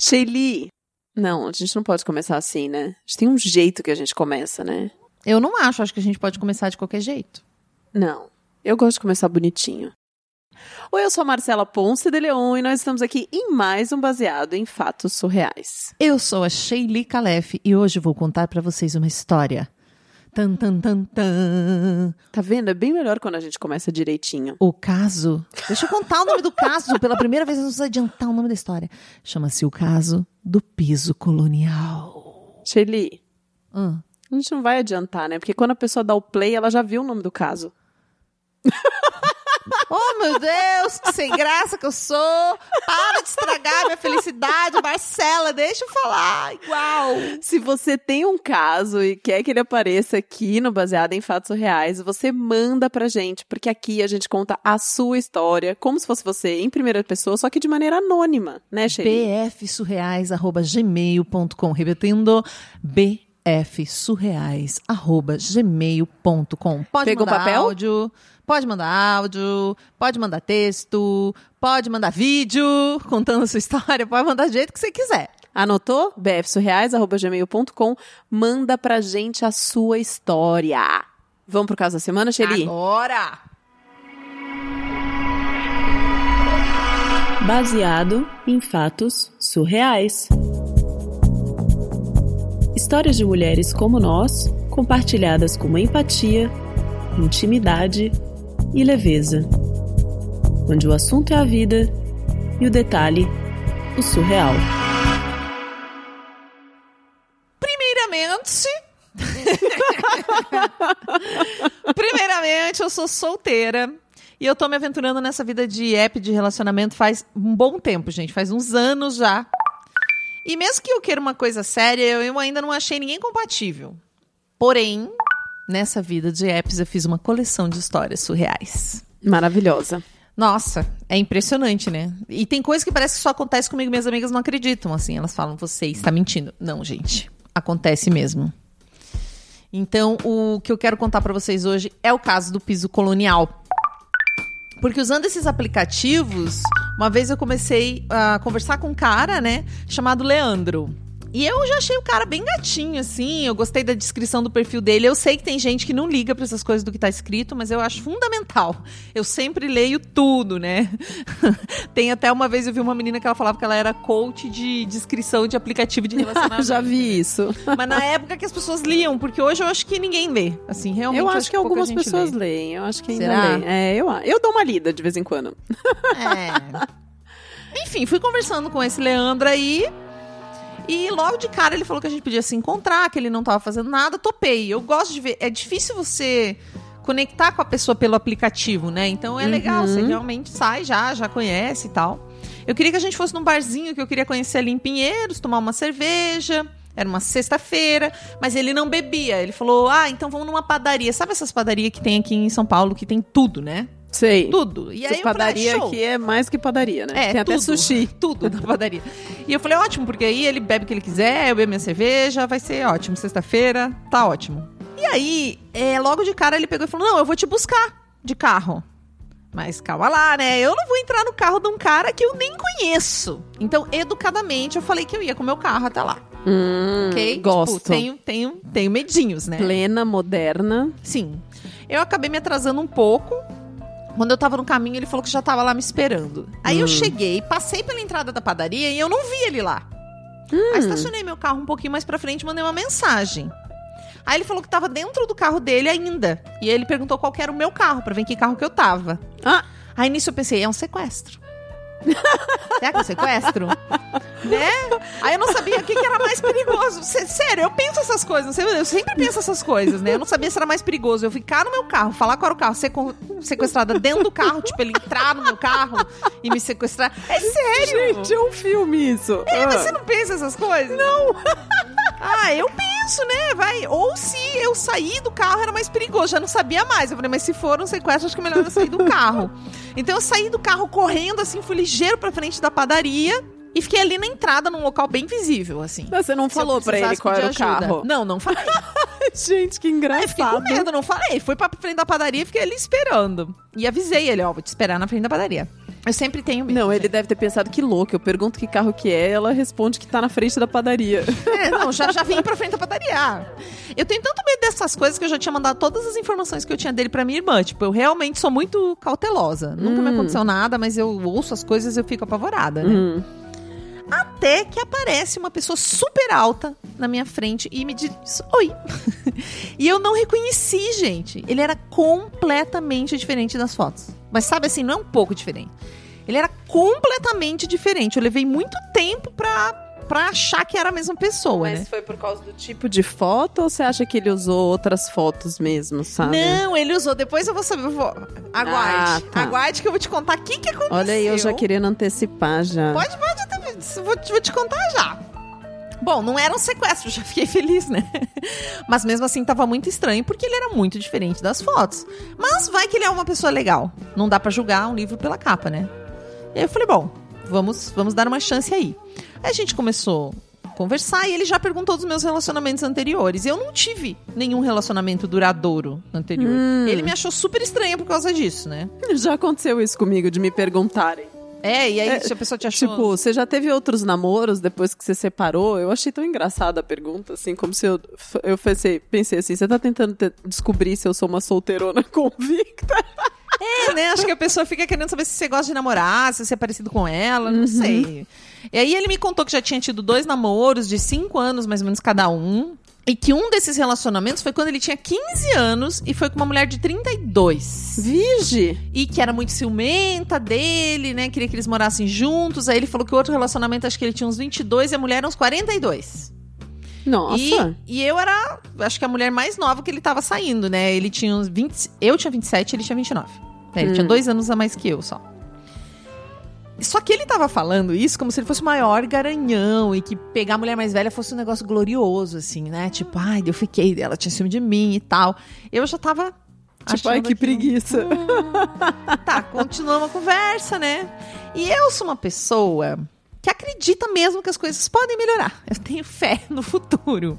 Sheili. Não, a gente não pode começar assim, né? A gente tem um jeito que a gente começa, né? Eu não acho, acho que a gente pode começar de qualquer jeito. Não. Eu gosto de começar bonitinho. Oi, eu sou a Marcela Ponce de Leon e nós estamos aqui em mais um baseado em fatos surreais. Eu sou a Sheili Calef e hoje vou contar pra vocês uma história. Tan, tan, tan, tan. Tá vendo? É bem melhor quando a gente começa direitinho. O caso. Deixa eu contar o nome do caso. Pela primeira vez, vamos adiantar o nome da história. Chama-se o caso do piso colonial. Sheili, Hum. a gente não vai adiantar, né? Porque quando a pessoa dá o play, ela já viu o nome do caso. Oh, meu Deus, que sem graça que eu sou. Para de estragar minha felicidade, Marcela, deixa eu falar. Igual. Se você tem um caso e quer que ele apareça aqui no Baseado em Fatos Reais, você manda pra gente, porque aqui a gente conta a sua história, como se fosse você em primeira pessoa, só que de maneira anônima, né, Sheili? bfsurreais.gmail.com. Repetindo, bfsurreais.gmail.com. Pode Pegou mandar papel? áudio, pode mandar áudio, pode mandar texto, pode mandar vídeo contando a sua história, pode mandar do jeito que você quiser. Anotou? bfsurreais.gmail.com. Manda pra gente a sua história. Vamos pro caso da semana, Sheili? Agora! Baseado em fatos surreais. Histórias de mulheres como nós, compartilhadas com empatia, intimidade e leveza. Onde o assunto é a vida e o detalhe, o surreal. Primeiramente. Primeiramente, eu sou solteira. E eu tô me aventurando nessa vida de app de relacionamento faz um bom tempo, gente. Faz uns anos já. E mesmo que eu queira uma coisa séria, eu- ainda não achei ninguém compatível. Porém, nessa vida de apps, eu fiz uma coleção de histórias surreais. Maravilhosa. Nossa, é impressionante, né? E tem coisa que parece que só acontece comigo, minhas amigas não acreditam, assim. Elas falam, você está mentindo. Não, gente. Acontece mesmo. Então, o que eu quero contar pra vocês hoje é o caso do piso colonial. Porque usando esses aplicativos, uma vez eu comecei a conversar com um cara, né, chamado Leandro. E eu já achei o cara bem gatinho, assim. Eu gostei da descrição do perfil dele. Eu sei que tem gente que não liga pra essas coisas do que tá escrito, mas eu acho fundamental. Eu sempre leio tudo, né? tem até uma vez eu vi uma menina que ela falava que ela era coach de descrição de aplicativo de relacionamento. Já vi isso. Mas na época que as pessoas liam, porque hoje eu acho que ninguém lê. Assim, realmente. Eu acho que pouca algumas pessoas lê. leem. Eu acho que ainda Será? leem. É, eu, eu dou uma lida de vez em quando. É. Enfim, fui conversando com esse Leandro aí. E logo de cara ele falou que a gente podia se encontrar, que ele não tava fazendo nada. Topei. Eu gosto de ver. É difícil você conectar com a pessoa pelo aplicativo, né? Então é legal, você realmente sai já, já conhece e tal. Eu queria que a gente fosse num barzinho que eu queria conhecer ali em Pinheiros, tomar uma cerveja. Era uma sexta-feira, mas ele não bebia. Ele falou: Ah, então vamos numa padaria. Sabe essas padarias que tem aqui em São Paulo, que tem tudo, né? Sei. Tudo. E aí Essa eu falei, ah, padaria aqui é mais que padaria, né? É, Tem até tudo, sushi. Tudo na padaria. E eu falei, ótimo, porque aí ele bebe o que ele quiser, eu bebo minha cerveja, vai ser ótimo. Sexta-feira, tá ótimo. E aí, é, logo de cara, ele pegou e falou: Não, eu vou te buscar de carro. Mas calma lá, né? Eu não vou entrar no carro de um cara que eu nem conheço. Então, educadamente, eu falei que eu ia com o meu carro até lá. Hum, ok? Gosto. Tipo, tenho, tenho, tenho medinhos, né? Plena, moderna. Sim. Eu acabei me atrasando um pouco. Quando eu tava no caminho, ele falou que já tava lá me esperando. Aí eu cheguei, passei pela entrada da padaria e eu não vi ele lá. Aí estacionei meu carro um pouquinho mais pra frente e mandei uma mensagem. Aí ele falou que tava dentro do carro dele ainda. E ele perguntou qual era o meu carro, pra ver em que carro que eu tava. Ah. Aí nisso eu pensei, é um sequestro. Será que é um sequestro? né? Aí eu não sabia o que, que era mais perigoso. Sé- Sério, eu penso essas coisas. Eu sempre penso essas coisas, né? Eu não sabia se era mais perigoso eu ficar no meu carro, falar qual era o carro, ser sequestrada dentro do carro, tipo, ele entrar no meu carro e me sequestrar. É sério! Gente, é um filme isso. É, mas Ah. você não pensa essas coisas? Não! ah, eu penso, né? Vai. Ou se eu sair do carro era mais perigoso, já não sabia mais. Eu falei, mas se for um sequestro, acho que é melhor eu sair do carro. Então eu saí do carro correndo, assim, fui ligeiro pra frente da padaria. E fiquei ali na entrada, num local bem visível, assim. Mas Você não Se falou pra ele qual era o carro. Não, não falei. Gente, que Aí eu fiquei com engraçado. medo, não falei. Fui pra frente da padaria e fiquei ali esperando. E avisei ele, ó, vou te esperar na frente da padaria. Eu sempre tenho medo. Não, ele deve ter pensado que louco. Eu pergunto que carro que é, ela responde que tá na frente da padaria. É, não, já, já vim pra frente da padaria. Eu tenho tanto medo dessas coisas que eu já tinha mandado todas as informações que eu tinha dele pra minha irmã. Tipo, eu realmente sou muito cautelosa. Nunca me aconteceu nada, mas eu ouço as coisas e eu fico apavorada, né? Hum. Até que aparece uma pessoa super alta na minha frente e me diz oi. e eu não reconheci, gente. Ele era completamente diferente das fotos. Mas sabe assim, não é um pouco diferente. Ele era completamente diferente. Eu levei muito tempo pra, pra achar que era a mesma pessoa, Mas né? foi por causa do tipo de foto ou você acha que ele usou outras fotos mesmo, sabe? Não, ele usou. Depois eu vou saber. eu vou- Aguarde. Ah, tá. Aguarde que eu vou te contar o que, que aconteceu. Olha aí, eu já querendo antecipar já. Pode, pode até. Vou, te- vou te contar já. Bom, não era um sequestro, já fiquei feliz, né? Mas mesmo assim tava muito estranho, porque ele era muito diferente das fotos. Mas vai que ele é uma pessoa legal. Não dá pra julgar um livro pela capa, né? E aí eu falei, bom, vamos, vamos dar uma chance aí. Aí a gente começou a conversar e ele já perguntou dos meus relacionamentos anteriores. Eu não tive nenhum relacionamento duradouro anterior. Ele me achou super estranha por causa disso, né? Já aconteceu isso comigo, de me perguntarem. É, e aí É, se a pessoa te achou... Tipo, você já teve outros namoros depois que você separou? Eu achei tão engraçada a pergunta, assim, como se eu. Eu pensei, pensei assim, você tá tentando te- descobrir se eu sou uma solteirona convicta? É, né? Acho que a pessoa fica querendo saber se você gosta de namorar, se você é parecido com ela, não sei. E aí ele me contou que já tinha tido dois namoros de cinco anos, mais ou menos, cada um. E que um desses relacionamentos foi quando ele tinha 15 anos e foi com uma mulher de 32. Vige! E que era muito ciumenta dele, né? Queria que eles morassem juntos. Aí ele falou que o outro relacionamento, acho que ele tinha uns 22 e a mulher era uns 42. Nossa! E, e eu era, acho que a mulher mais nova que ele tava saindo, né? Ele tinha uns 20. Eu tinha 27 ele tinha 29. É, ele tinha dois anos a mais que eu só. Só que ele tava falando isso como se ele fosse o maior garanhão e que pegar a mulher mais velha fosse um negócio glorioso, assim, né? Tipo, ai, eu fiquei, ela tinha ciúme de mim e tal. Eu já tava. tipo, ai, que aquilo- preguiça. Tá, continuamos a conversa, né? E eu sou uma pessoa que acredita mesmo que as coisas podem melhorar. Eu tenho fé no futuro.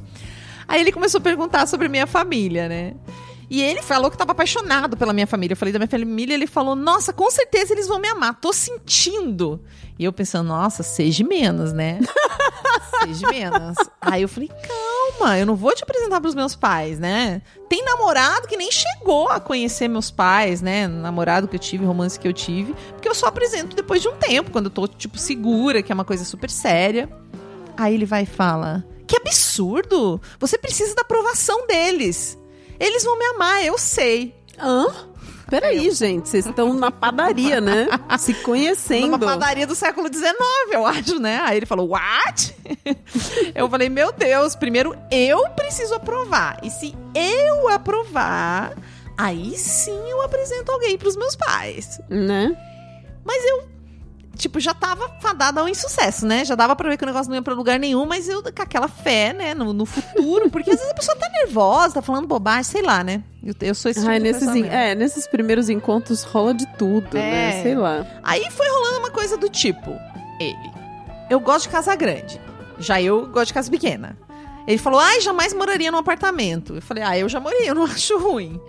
Aí ele começou a perguntar sobre minha família, né? E ele falou que estava apaixonado pela minha família. Eu falei da minha família, ele falou: "Nossa, com certeza eles vão me amar. Tô sentindo". E eu pensando: "Nossa, seja menos, né? seja menos". Aí eu falei: "Calma, eu não vou te apresentar pros meus pais, né? Tem namorado que nem chegou a conhecer meus pais, né? Namorado que eu tive, romance que eu tive, porque eu só apresento depois de um tempo, quando eu tô tipo segura, que é uma coisa super séria". Aí ele vai e fala: Que absurdo! Você precisa da aprovação deles. Eles vão me amar, eu sei. Hã? Peraí, gente, vocês estão na padaria, né? Se conhecendo. Numa padaria do século XIX, eu acho, né? Aí ele falou, what? eu falei, meu Deus, primeiro eu preciso aprovar. E se eu aprovar, aí sim eu apresento alguém pros meus pais. Né? Mas eu, tipo, já tava fadada ao insucesso, né? Já dava pra ver que o negócio não ia pra lugar nenhum, mas eu com aquela fé, né, no, no futuro, porque às vezes a pessoa tá nervosa, tá falando bobagem, sei lá, né? Eu, eu sou esse tipo Ai, de nesses, é, nesses primeiros encontros rola de tudo, né? É. Sei lá. Aí foi rolando uma coisa do tipo, ele, eu gosto de casa grande, já eu gosto de casa pequena. Ele falou, ai, jamais moraria num apartamento. Eu falei, ah, eu já morei, eu não acho ruim.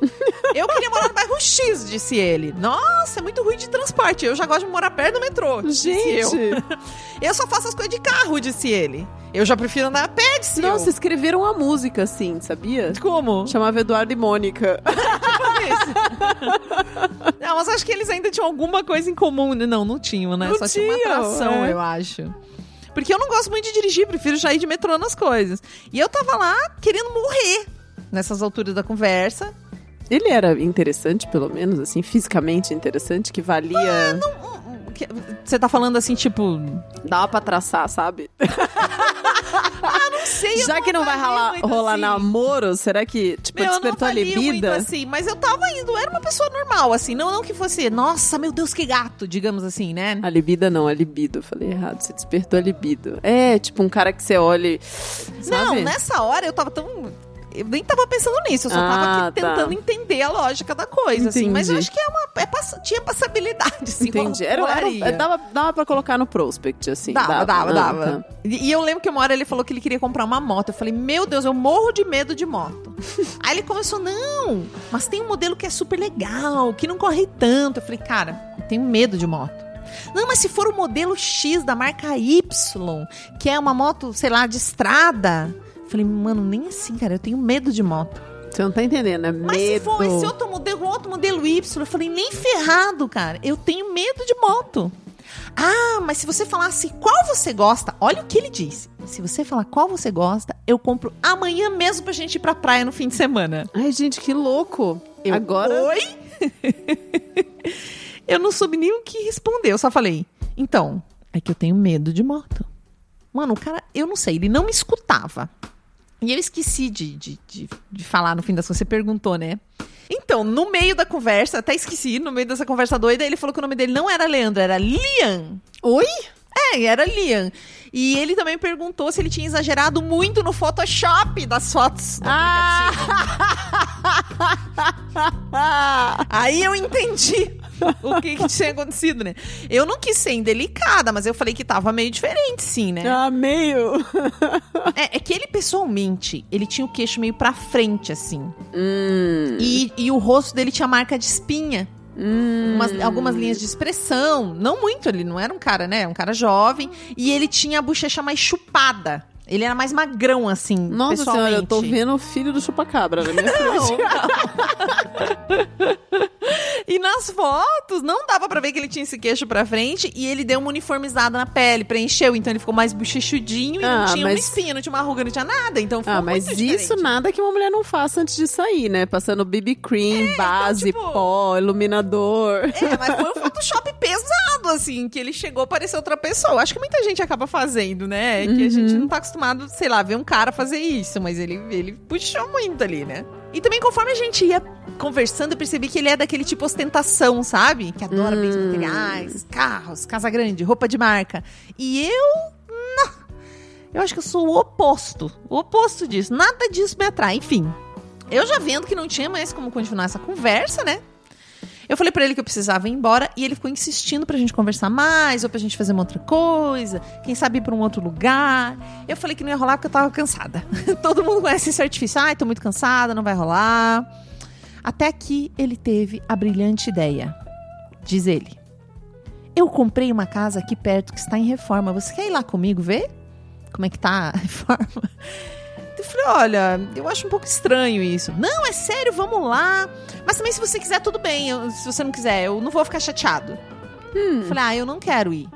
eu queria morar no bairro X, disse ele. Nossa, é muito ruim de transporte. Eu já gosto de morar perto do metrô, disse eu. Gente! Eu só faço as coisas de carro, disse ele. Eu já prefiro andar a pé, disse Nossa, eu. escreveram uma música assim, sabia? Como? Chamava Eduardo e Mônica. Não, mas acho que eles ainda tinham alguma coisa em comum. Não, não tinham, né? Não Só tinha uma atração, é. eu acho. Porque eu não gosto muito de dirigir, prefiro já ir de metrô nas coisas. E eu tava lá querendo morrer nessas alturas da conversa. Ele era interessante, pelo menos, assim, fisicamente interessante, que valia. Hum, que- Você tá falando assim, tipo. Dava pra traçar, sabe? Não sei, Já que não vai rolar, rolar assim. namoro, será que, tipo, Meu, eu não despertou a libido? assim, mas eu tava indo, era uma pessoa normal, assim, não, não que fosse, nossa, meu Deus, que gato, digamos assim, né? A libido não, a libido. Eu falei errado, você despertou a libido. É, tipo, um cara que você olha. e- Não, Sabe? nessa hora eu tava tão. Eu nem tava pensando nisso, eu só tava Ah, aqui tá. tentando entender a lógica da coisa, assim. Mas eu Entendi. acho que é uma, é pass- tinha passabilidade, assim. Entendi. Era, era, dava, dava pra colocar no prospect, assim. Dava, dava, Ah, dava. tá. E, e eu lembro que uma hora ele falou que ele queria comprar uma moto. Eu falei, meu Deus, eu morro de medo de moto. Aí ele começou, não, mas tem um modelo que é super legal, que não corre tanto. Eu falei, cara, eu tenho medo de moto. Não, mas se for o modelo X da marca Y, que é uma moto, sei lá, de estrada. Falei, mano, nem assim, cara, eu tenho medo de moto. Você não tá entendendo, é Mas medo. se for esse outro modelo, outro modelo Y, eu falei, nem ferrado, cara. Eu tenho medo de moto. Ah, mas se você falasse qual você gosta, olha o que ele disse. Se você falar qual você gosta, eu compro amanhã mesmo pra gente ir pra praia no fim de semana. Ai, gente, que louco. Eu, Agora. Oi? eu não soube nem o que responder. Eu só falei, então, é que eu tenho medo de moto. Mano, o cara, eu não sei, ele não me escutava. E eu esqueci de, de, de, de falar no fim das contas. Você perguntou, né? Então, no meio da conversa, até esqueci, no meio dessa conversa doida, ele falou que o nome dele não era Leandro, era Liam. Oi? É, era Liam. E ele também perguntou se ele tinha exagerado muito no Photoshop das fotos. do Ah! Aí eu entendi o que, que tinha acontecido, né? Eu não quis ser indelicada, mas eu falei que tava meio diferente, sim, né? Ah, meio. É, é que ele, pessoalmente, ele tinha o queixo meio pra frente, assim. Hum. E, e o rosto dele tinha marca de espinha. Hum. Umas- algumas linhas de expressão. Não muito, ele não era um cara, né? Um cara jovem. E ele tinha a bochecha mais chupada. Ele era mais magrão, assim, Nossa senhora, eu tô vendo o filho do chupacabra na minha frente. E nas fotos, não dava pra ver que ele tinha esse queixo pra frente e ele deu uma uniformizada na pele, preencheu, então ele ficou mais bochechudinho e Ah, não tinha uma mas- espinha, não tinha uma ruga, não tinha nada, então ficou Ah, mas muito isso diferente. nada que uma mulher não faça antes de sair, né? Passando BB cream, base, tipo- pó, iluminador. É, mas foi um Photoshop pesado, assim, que ele chegou a parecer outra pessoa. Acho que muita gente acaba fazendo, né? Que a gente não tá acostumado, sei lá, ver um cara fazer isso, mas ele, ele puxou muito ali, né? E também, conforme a gente ia conversando, eu percebi que ele é daquele tipo ostentação, sabe? Que adora bens Hum. materiais, carros, casa grande, roupa de marca. E eu. Não. Eu acho que eu sou o oposto. O oposto disso. Nada disso me atrai. Enfim. Eu já vendo que não tinha mais como continuar essa conversa, né? Eu falei pra ele que eu precisava ir embora e ele ficou insistindo pra gente conversar mais ou pra gente fazer uma outra coisa, quem sabe ir pra um outro lugar. Eu falei que não ia rolar porque eu tava cansada. Todo mundo conhece esse artifício. Ai, tô muito cansada, não vai rolar. Até que ele teve a brilhante ideia. Diz ele: Eu comprei uma casa aqui perto que está em reforma. Você quer ir lá comigo ver? Como é que tá a reforma? Eu falei, olha, eu acho um pouco estranho isso. Não, é sério, vamos lá. Mas também se você quiser, tudo bem. Eu- se você não quiser, eu não vou ficar chateado. Eu falei, ah, eu não quero ir.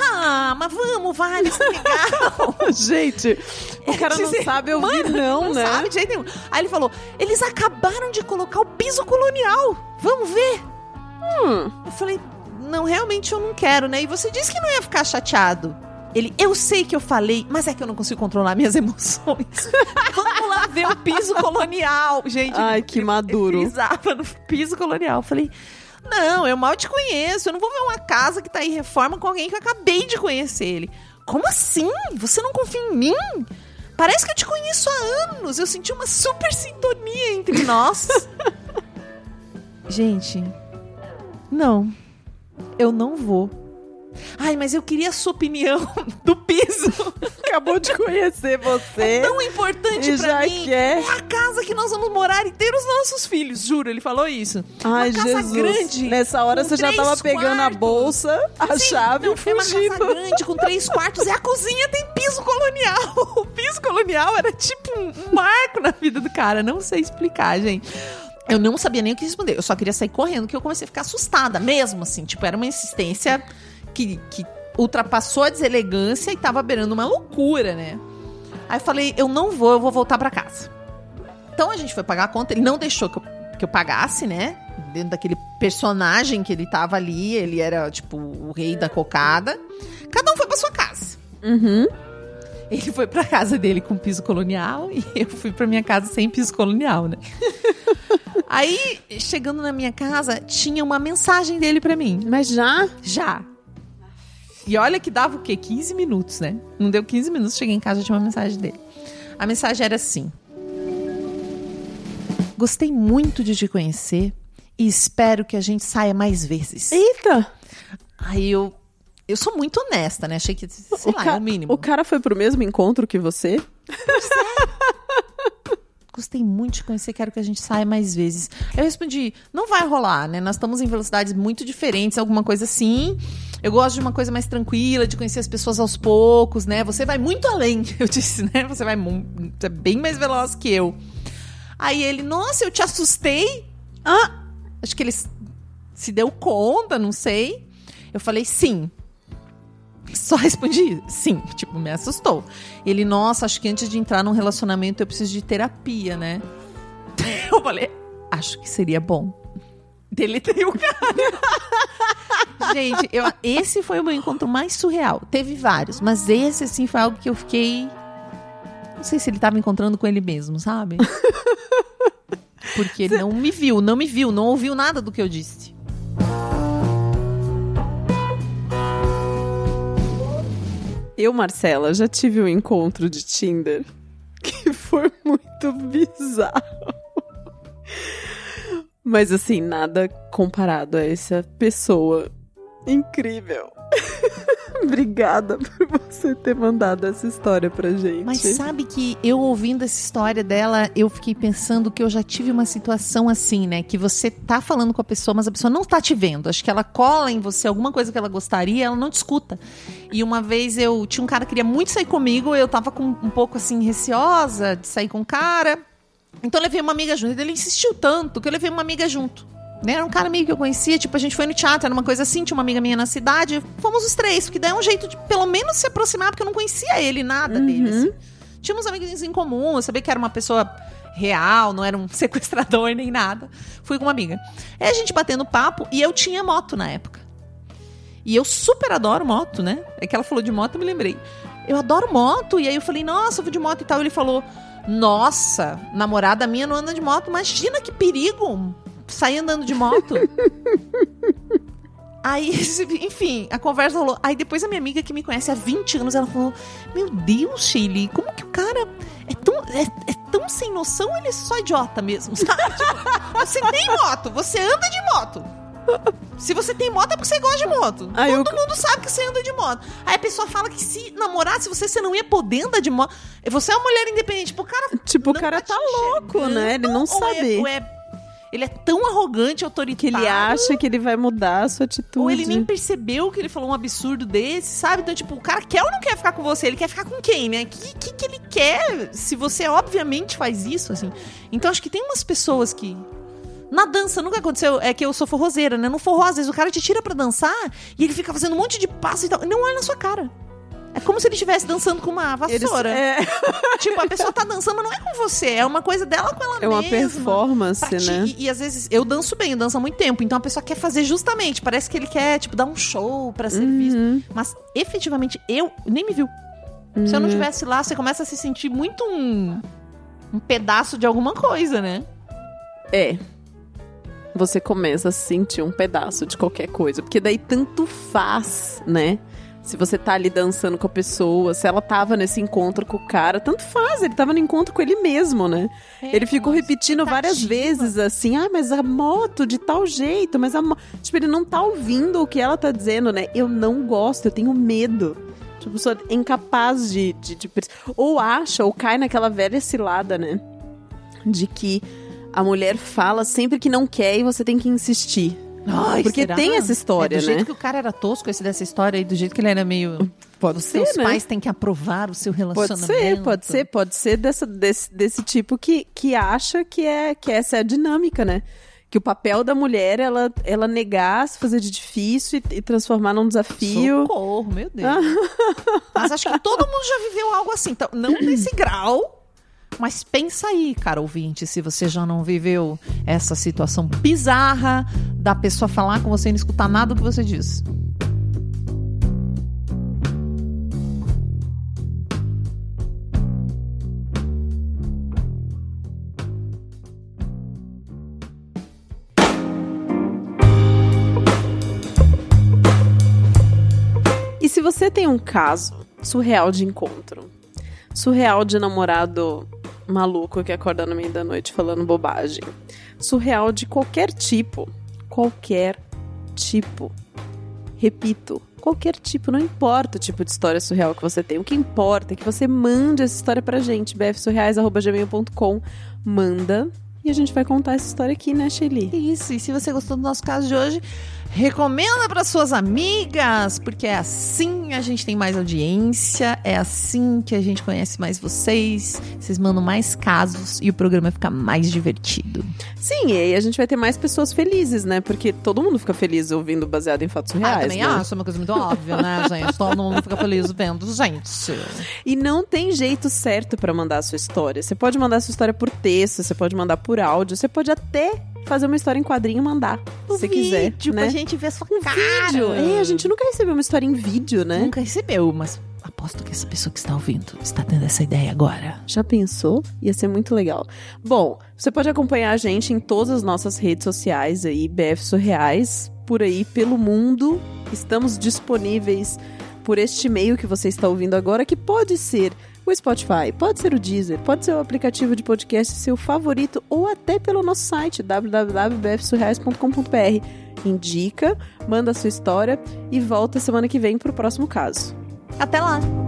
Ah, mas vamos, vai, legal. Gente, o cara não Dizer, sabe ouvir, Mano, não, não né? sabe de jeito nenhum. Aí ele falou, eles acabaram de colocar o piso colonial. Vamos ver. Hum. Eu falei, não, realmente eu não quero, né? E você disse que não ia ficar chateado. Ele, eu sei que eu falei, mas é que eu não consigo controlar minhas emoções. Vamos lá ver o piso colonial. Gente, Ai, que maduro. eu pisava no piso colonial. Eu falei, não, eu mal te conheço. Eu não vou ver uma casa que tá em reforma com alguém que eu acabei de conhecer ele. Como assim? Você não confia em mim? Parece que eu te conheço há anos. Eu senti uma super sintonia entre nós. Gente, não. Eu não vou. Ai, mas eu queria a sua opinião do piso. Acabou de conhecer você. Tão importante pra já mim. quer. É a casa que nós vamos morar e ter os nossos filhos, juro, ele falou isso. Ai, uma casa Jesus. grande. Nessa hora você já tava pegando a quartos. bolsa, a Sim, chave não, e foi uma casa fugindo. grande com três quartos e a cozinha tem piso colonial. O piso colonial era tipo um um marco na vida do cara. Não sei explicar, gente. Eu não sabia nem o que responder. Eu só queria sair correndo, que eu comecei a ficar assustada mesmo, assim. Tipo, era uma insistência que, que ultrapassou a deselegância e tava beirando uma loucura, né? Aí eu falei, eu não vou, eu vou voltar pra casa. Então a gente foi pagar a conta, ele não deixou que eu, que eu pagasse, né? Dentro daquele personagem que ele tava ali, ele era tipo o rei da cocada. Cada um foi pra sua casa. Uhum. Ele foi pra casa dele com piso colonial e eu fui pra minha casa sem piso colonial, né? Aí, chegando na minha casa, tinha uma mensagem dele pra mim. Mas já? Já. E olha que dava o quê? 15 minutos, né? Não deu 15 minutos, cheguei em casa, tinha uma mensagem dele. A mensagem era assim: Gostei muito de te conhecer e espero que a gente saia mais vezes. Eita! Aí eu. Eu sou muito honesta, né? Achei que, sei o, lá, é o mínimo. o cara foi pro mesmo encontro que você? Gostei muito de conhecer, quero que a gente saia mais vezes. Eu respondi, não vai rolar, né? Nós estamos em velocidades muito diferentes, alguma coisa assim. Eu gosto de uma coisa mais tranquila, de conhecer as pessoas aos poucos, né? Você vai muito além, eu disse, né? Você vai é bem mais veloz que eu. Aí ele, nossa, eu te assustei? Ah, acho que ele se deu conta, não sei. Eu falei, sim. Só respondi sim, tipo, me assustou. Ele, nossa, acho que antes de entrar num relacionamento eu preciso de terapia, né? Eu falei, acho que seria bom. Deletei o cara. Gente, eu, esse foi o meu encontro mais surreal. Teve vários, mas esse, assim, foi algo que eu fiquei. Não sei se ele tava encontrando com ele mesmo, sabe? Porque não me viu, não me viu, não ouviu nada do que eu disse. Eu, Marcela, já tive um encontro de Tinder que foi muito bizarro. Mas assim, nada comparado a essa pessoa incrível. Obrigada por você ter mandado essa história pra gente. Mas sabe que eu ouvindo essa história dela, eu fiquei pensando que eu já tive uma situação assim, né? Que você tá falando com a pessoa, mas a pessoa não tá te vendo. Acho que ela cola em você alguma coisa que ela gostaria, ela não te escuta. E uma vez eu tinha um cara que queria muito sair comigo, eu tava com um pouco assim receosa de sair com o cara. Então eu levei uma amiga junto. Ele insistiu tanto que eu levei uma amiga junto. Né? Era um cara meio que eu conhecia, tipo, a gente foi no teatro, era uma coisa assim, tinha uma amiga minha na cidade, fomos os três, porque daí é um jeito de pelo menos se aproximar, porque eu não conhecia ele, nada uhum. dele. Assim. Tínhamos amigos em comum, eu sabia que era uma pessoa real, não era um sequestrador nem nada. Fui com uma amiga. Aí a gente batendo papo, e eu tinha moto na época. E eu super adoro moto, né? É que ela falou de moto, eu me lembrei. Eu adoro moto, e aí eu falei, nossa, eu vou de moto e tal. Ele falou, nossa, namorada minha não anda de moto. Imagina que perigo sair andando de moto. Aí, enfim, a conversa rolou. Aí depois a minha amiga que me conhece há 20 anos, ela falou: Meu Deus, Chile, como que o cara é tão, é, é tão sem noção, ele é só idiota mesmo, sabe? tipo, você tem moto, você anda de moto. Se você tem moto é porque você gosta de moto. Aí Todo eu... mundo sabe que você anda de moto. Aí a pessoa fala que se namorasse você, você não ia poder andar de moto. Você é uma mulher independente. Tipo, o cara. Tipo, o cara tá, tá louco, né? Ele não sabe. Ou é, ele é tão arrogante, autoritário. Que ele acha que ele vai mudar a sua atitude. Ou ele nem percebeu que ele falou um absurdo desse, sabe? Então, tipo, o cara quer ou não quer ficar com você? Ele quer ficar com quem, né? O que, que, que ele quer? Se você obviamente faz isso, assim. Então, acho que tem umas pessoas que na dança, nunca aconteceu. É que eu sou forrozeira, né? No forró, às vezes o cara te tira pra dançar e ele fica fazendo um monte de passo e tal. E não olha na sua cara. É como se ele estivesse dançando com uma vassoura. Eles, é... tipo, a pessoa tá dançando, mas não é com você. É uma coisa dela com ela mesma. É uma performance, né? E, e, às vezes eu danço bem, eu danço há muito tempo. Então a pessoa quer fazer justamente. Parece que ele quer, tipo, dar um show pra ser uhum. visto. Mas efetivamente, eu nem me viu. Uhum. Se eu não estivesse uhum. lá, você começa a se sentir muito um, um pedaço de alguma coisa, né? É você começa a sentir um pedaço de qualquer coisa. Porque daí tanto faz, né? Se você tá ali dançando com a pessoa, se ela tava nesse encontro com o cara, tanto faz, ele tava no encontro com ele mesmo, né? É, ele ficou repetindo várias vezes assim: "Ah, mas a moto de tal jeito, mas a moto... tipo, ele não tá ouvindo o que ela tá dizendo, né? Eu não gosto, eu tenho medo. Tipo, sou incapaz de, de, de ou acha ou cai naquela velha cilada, né? De que a mulher fala sempre que não quer e você tem que insistir. Ai, Porque será? tem essa história, é, do né? Do jeito que o cara era tosco, esse dessa história, e do jeito que ele era meio. Pode ser. Seus né? pais têm que aprovar o seu relacionamento. Pode ser, pode ser, pode ser dessa, desse, desse tipo que, que acha que, é, que essa é a dinâmica, né? Que o papel da mulher ela, ela negar, se fazer de difícil e, e transformar num desafio. Socorro, meu Deus. Mas acho que todo mundo já viveu algo assim. Então, não nesse grau, mas pensa aí, cara ouvinte, se você já não viveu essa situação bizarra da pessoa falar com você e não escutar nada do que você diz. E se você tem um caso surreal de encontro, surreal de namorado maluco que acorda no meio da noite falando bobagem. Surreal de qualquer tipo. Qualquer tipo. Repito, qualquer tipo, não importa o tipo de história surreal que você tem. O que importa é que você mande essa história pra gente, bfsurreais.gmail.com. Manda e a gente vai contar essa história aqui, né, Shelly? Isso, e se você gostou do nosso caso de hoje, recomenda para suas amigas, porque é assim a gente tem mais audiência, é assim que a gente conhece mais vocês, vocês mandam mais casos e o programa fica mais divertido. Sim, e aí a gente vai ter mais pessoas felizes, né? Porque todo mundo fica feliz ouvindo baseado em fatos reais. Ah, também né? acho, é uma coisa muito óbvia, né, gente? Todo mundo fica feliz vendo, gente. E não tem jeito certo para mandar a sua história. Você pode mandar a sua história por texto, você pode mandar por áudio, você pode até fazer uma história em quadrinho e mandar, se você quiser, vídeo, né? pra gente ver a sua Um cara. vídeo. É, a gente nunca recebeu uma história em vídeo, né? nunca recebeu, mas aposto que essa pessoa que está ouvindo está tendo essa ideia agora. Já pensou? Ia ser muito legal. Bom, você pode acompanhar a gente em todas as nossas redes sociais aí, BF Surreais, por aí pelo mundo. Estamos disponíveis por este meio que você está ouvindo agora, que pode ser o Spotify, pode ser o Deezer, pode ser o aplicativo de podcast seu favorito ou até pelo nosso site www.bfsurreais.com.br. Indica, manda a sua história e volta semana que vem para o próximo caso. Até lá!